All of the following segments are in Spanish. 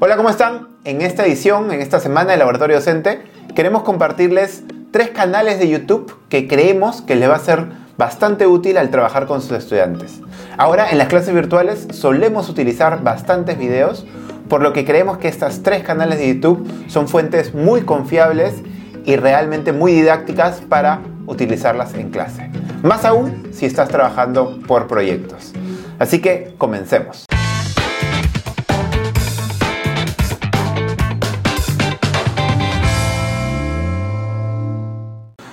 Hola, ¿cómo están? En esta edición, en esta semana de Laboratorio Docente, queremos compartirles tres canales de YouTube que creemos que les va a ser bastante útil al trabajar con sus estudiantes. Ahora, en las clases virtuales solemos utilizar bastantes videos, por lo que creemos que estos tres canales de YouTube son fuentes muy confiables y realmente muy didácticas para utilizarlas en clase. Más aún si estás trabajando por proyectos. Así que comencemos.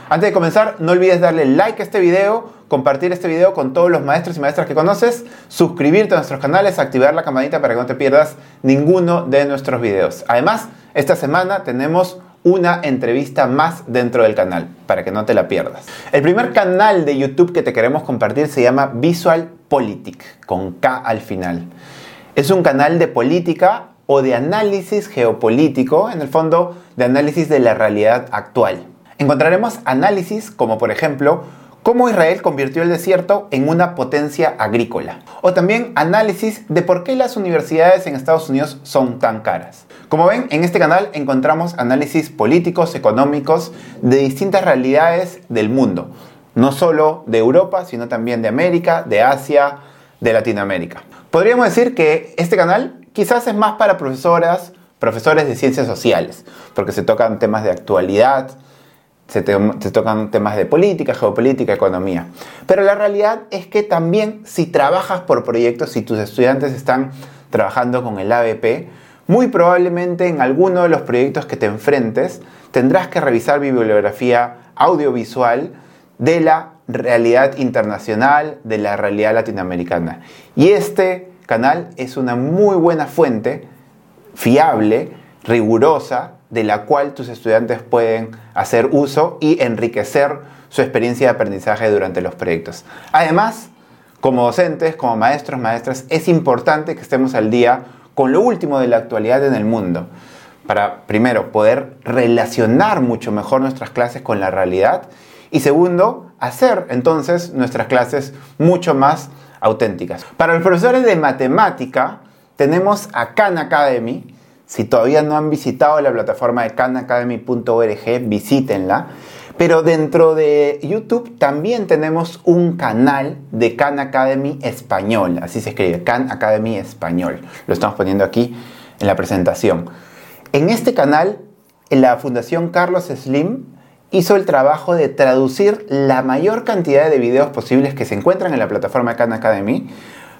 Antes de comenzar, no olvides darle like a este video, compartir este video con todos los maestros y maestras que conoces, suscribirte a nuestros canales, activar la campanita para que no te pierdas ninguno de nuestros videos. Además, esta semana tenemos una entrevista más dentro del canal, para que no te la pierdas. El primer canal de YouTube que te queremos compartir se llama Visual Politic, con K al final. Es un canal de política o de análisis geopolítico, en el fondo de análisis de la realidad actual. Encontraremos análisis como por ejemplo cómo Israel convirtió el desierto en una potencia agrícola. O también análisis de por qué las universidades en Estados Unidos son tan caras. Como ven, en este canal encontramos análisis políticos, económicos de distintas realidades del mundo. No solo de Europa, sino también de América, de Asia, de Latinoamérica. Podríamos decir que este canal quizás es más para profesoras, profesores de ciencias sociales, porque se tocan temas de actualidad, se, tocan temas de política, geopolítica, economía. Pero la realidad es que también si trabajas por proyectos, si tus estudiantes están trabajando con el ABP, muy probablemente en alguno de los proyectos que te enfrentes tendrás que revisar bibliografía audiovisual de la realidad internacional, de la realidad latinoamericana. Y este canal es una muy buena fuente, fiable, rigurosa, de la cual tus estudiantes pueden hacer uso y enriquecer su experiencia de aprendizaje durante los proyectos. Además, como docentes, como maestros, maestras, es importante que estemos al día con lo último de la actualidad en el mundo, para primero poder relacionar mucho mejor nuestras clases con la realidad y segundo, hacer entonces nuestras clases mucho más auténticas. Para los profesores de matemática tenemos a Khan Academy, si todavía no han visitado la plataforma de khanacademy.org, visítenla. Pero dentro de YouTube también tenemos un canal de Khan Academy Español. Así se escribe, Khan Academy Español. Lo estamos poniendo aquí en la presentación. En este canal, la Fundación Carlos Slim hizo el trabajo de traducir la mayor cantidad de videos posibles que se encuentran en la plataforma Khan Academy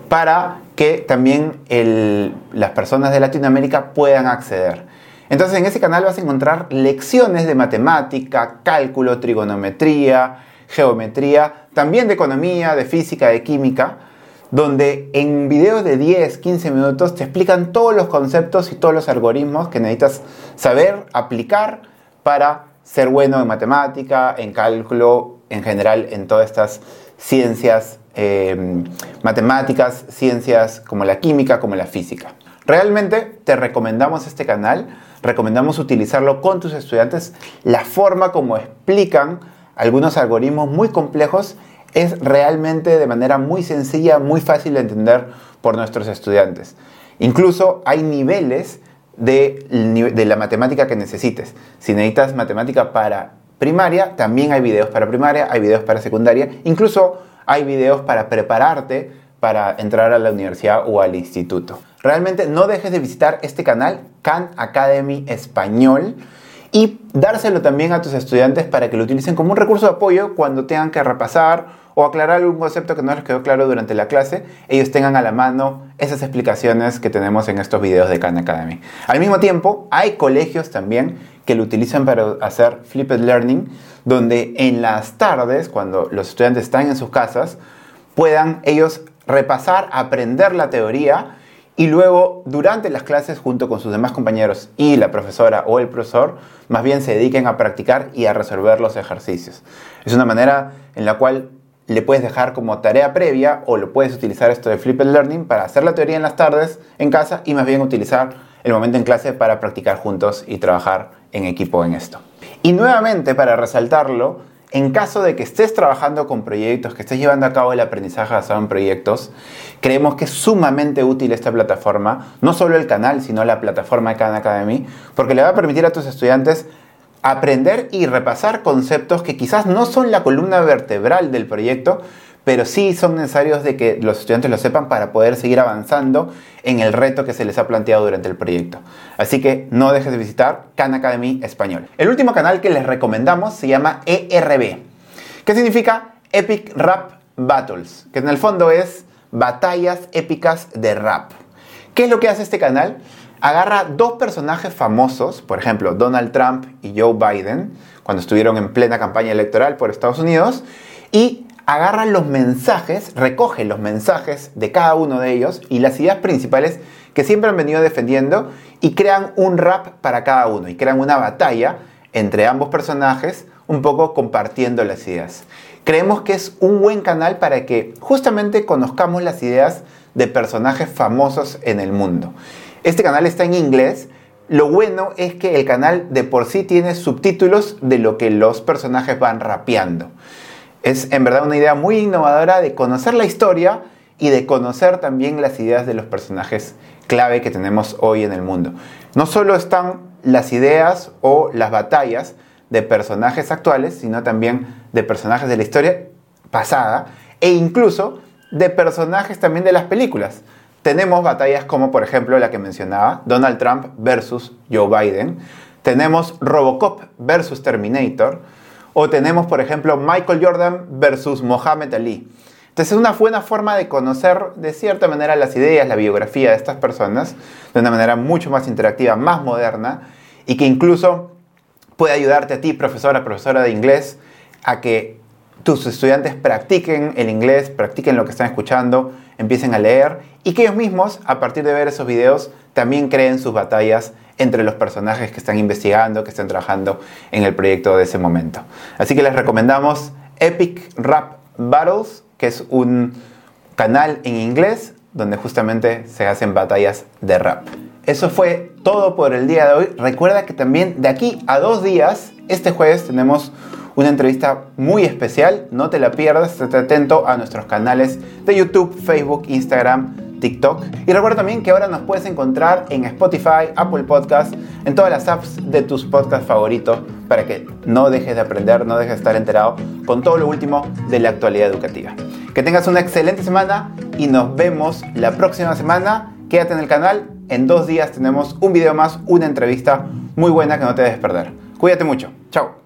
para que también las personas de Latinoamérica puedan acceder. Entonces en ese canal vas a encontrar lecciones de matemática, cálculo, trigonometría, geometría, también de economía, de física, de química, donde en videos de 10, 15 minutos te explican todos los conceptos y todos los algoritmos que necesitas saber aplicar para ser bueno en matemática, en cálculo, en general en todas estas ciencias Em, matemáticas, ciencias como la química, como la física. Realmente te recomendamos este canal, recomendamos utilizarlo con tus estudiantes. La forma como explican algunos algoritmos muy complejos es realmente de manera muy sencilla, muy fácil de entender por nuestros estudiantes. Incluso hay niveles de, de, la matemática que necesites. Si necesitas matemática para primaria, también hay videos para primaria, hay videos para secundaria. Incluso hay videos para prepararte para entrar a la universidad o al instituto. Realmente no dejes de visitar este canal, Khan Academy Español, y dárselo también a tus estudiantes para que lo utilicen como un recurso de apoyo cuando tengan que repasar o aclarar algún concepto que no les quedó claro durante la clase, ellos tengan a la mano esas explicaciones que tenemos en estos videos de Khan Academy. Al mismo tiempo, hay colegios también que lo utilizan para hacer flipped learning, donde en las tardes, cuando los estudiantes están en sus casas, puedan ellos repasar, aprender la teoría y luego durante las clases junto con sus demás compañeros y la profesora o el profesor más bien se dediquen a practicar y a resolver los ejercicios. Es una manera en la cual le puedes dejar como tarea previa o lo puedes utilizar esto de Flipped Learning para hacer la teoría en las tardes en casa y más bien utilizar el momento en clase para practicar juntos y trabajar en equipo en esto. Y nuevamente, para resaltarlo, en caso de que estés trabajando con proyectos, que estés llevando a cabo el aprendizaje basado en proyectos, creemos que es sumamente útil esta plataforma, no solo el canal, sino la plataforma Khan Academy, porque le va a permitir a tus estudiantes aprender y repasar conceptos que quizás no son la columna vertebral del proyecto, pero sí son necesarios de que los estudiantes lo sepan para poder seguir avanzando en el reto que se les ha planteado durante el proyecto. Así que no dejes de visitar Khan Academy Español. El último canal que les recomendamos se llama ERB, que significa Epic Rap Battles, que en el fondo es batallas épicas de rap. ¿Qué es lo que hace este canal? Agarra dos personajes famosos, por ejemplo Donald Trump y Joe Biden, cuando estuvieron en plena campaña electoral por Estados Unidos, y agarra los mensajes, recoge los mensajes de cada uno de ellos y las ideas principales que siempre han venido defendiendo y crean un rap para cada uno y crean una batalla entre ambos personajes, un poco compartiendo las ideas. Creemos que es un buen canal para que justamente conozcamos las ideas de personajes famosos en el mundo. Este canal está en inglés. Lo bueno es que el canal de por sí tiene subtítulos de lo que los personajes van rapeando. Es en verdad una idea muy innovadora de conocer la historia y de conocer también las ideas de los personajes clave que tenemos hoy en el mundo. No solo están las ideas o las batallas de personajes actuales, sino también de personajes de la historia pasada e incluso de personajes también de las películas. Tenemos batallas como por ejemplo la que mencionaba, Donald Trump versus Joe Biden. Tenemos Robocop versus Terminator o tenemos, por ejemplo, Michael Jordan versus Mohamed Ali. Entonces es una buena forma de conocer de cierta manera las ideas, la biografía de estas personas de una manera mucho más interactiva, más moderna y que incluso puede ayudarte a ti, profesora, profesora de inglés, a que tus estudiantes practiquen el inglés, practiquen lo que están escuchando, empiecen a leer y que ellos mismos, a partir de ver esos videos, también creen sus batallas entre los personajes que están investigando, que están trabajando en el proyecto de ese momento. Así que les recomendamos Epic Rap Battles, que es un canal en inglés donde justamente se hacen batallas de rap. Eso fue todo por el día de hoy. Recuerda que también de aquí a dos días, este jueves, tenemos una entrevista muy especial. No te la pierdas, estate atento a nuestros canales de YouTube, Facebook, Instagram TikTok. Y recuerda también que ahora nos puedes encontrar en Spotify, Apple Podcast, en todas las apps de tus podcasts favoritos para que no dejes de aprender, no dejes de estar enterado con todo lo último de la actualidad educativa. Que tengas una excelente semana y nos vemos la próxima semana. Quédate en el canal. En dos días tenemos un video más, una entrevista muy buena que no te debes perder. Cuídate mucho. Chao.